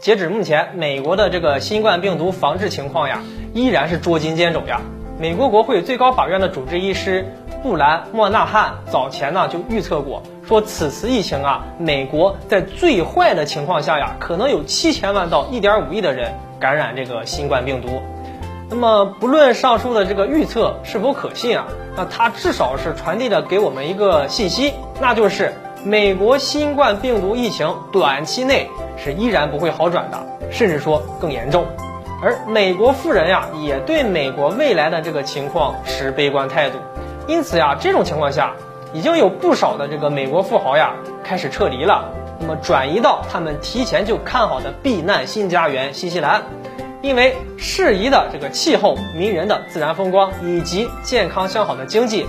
截止目前，美国的这个新冠病毒防治情况呀，依然是捉襟见肘呀。美国国会最高法院的主治医师布兰莫纳汉早前呢就预测过，说此次疫情啊，美国在最坏的情况下呀，可能有七千万到一点五亿的人感染这个新冠病毒。那么，不论上述的这个预测是否可信啊，那它至少是传递了给我们一个信息，那就是美国新冠病毒疫情短期内是依然不会好转的，甚至说更严重。而美国富人呀，也对美国未来的这个情况持悲观态度。因此呀，这种情况下，已经有不少的这个美国富豪呀开始撤离了，那么转移到他们提前就看好的避难新家园新西兰。因为适宜的这个气候、迷人的自然风光以及健康向好的经济、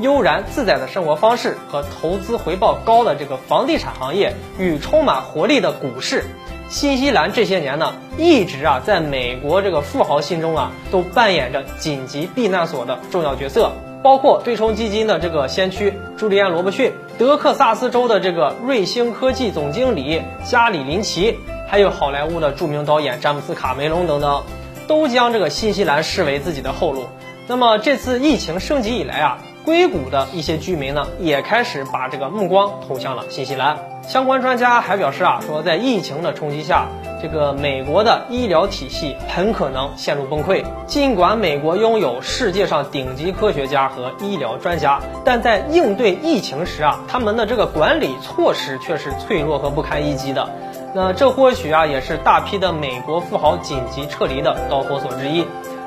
悠然自在的生活方式和投资回报高的这个房地产行业与充满活力的股市，新西兰这些年呢一直啊在美国这个富豪心中啊都扮演着紧急避难所的重要角色。包括对冲基金的这个先驱朱利安·罗伯逊，德克萨斯州的这个瑞星科技总经理加里·林奇。还有好莱坞的著名导演詹姆斯·卡梅隆等等，都将这个新西兰视为自己的后路。那么这次疫情升级以来啊，硅谷的一些居民呢，也开始把这个目光投向了新西兰。相关专家还表示啊，说在疫情的冲击下，这个美国的医疗体系很可能陷入崩溃。尽管美国拥有世界上顶级科学家和医疗专家，但在应对疫情时啊，他们的这个管理措施却是脆弱和不堪一击的。那这或许啊也是大批的美国富豪紧急撤离的导火索之一，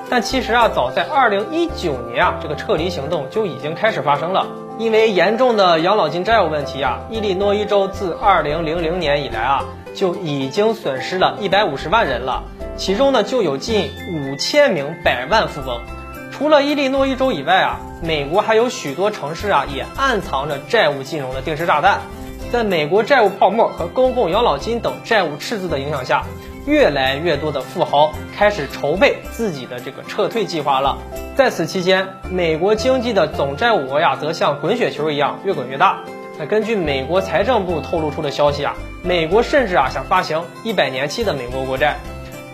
但其实啊早在二零一九年啊这个撤离行动就已经开始发生了。因为严重的养老金债务问题啊，伊利诺伊州自二零零零年以来啊就已经损失了一百五十万人了，其中呢就有近五千名百万富翁。除了伊利诺伊州以外啊，美国还有许多城市啊也暗藏着债务金融的定时炸弹。在美国债务泡沫和公共养老金等债务赤字的影响下，越来越多的富豪开始筹备自己的这个撤退计划了。在此期间，美国经济的总债务额呀，则像滚雪球一样越滚越大。那根据美国财政部透露出的消息啊，美国甚至啊想发行一百年期的美国国债。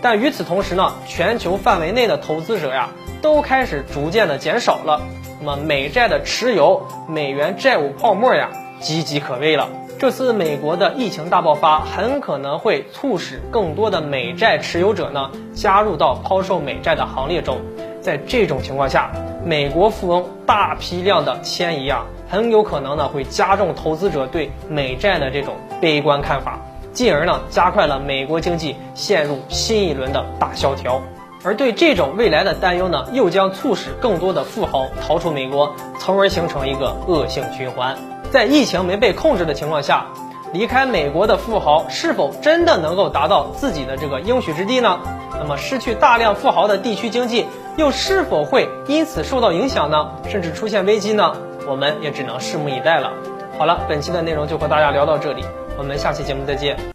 但与此同时呢，全球范围内的投资者呀，都开始逐渐的减少了。那么美债的持有，美元债务泡沫呀，岌岌可危了。这次美国的疫情大爆发很可能会促使更多的美债持有者呢加入到抛售美债的行列中，在这种情况下，美国富翁大批量的迁移啊，很有可能呢会加重投资者对美债的这种悲观看法，进而呢加快了美国经济陷入新一轮的大萧条。而对这种未来的担忧呢，又将促使更多的富豪逃出美国，从而形成一个恶性循环。在疫情没被控制的情况下，离开美国的富豪是否真的能够达到自己的这个应许之地呢？那么失去大量富豪的地区经济又是否会因此受到影响呢？甚至出现危机呢？我们也只能拭目以待了。好了，本期的内容就和大家聊到这里，我们下期节目再见。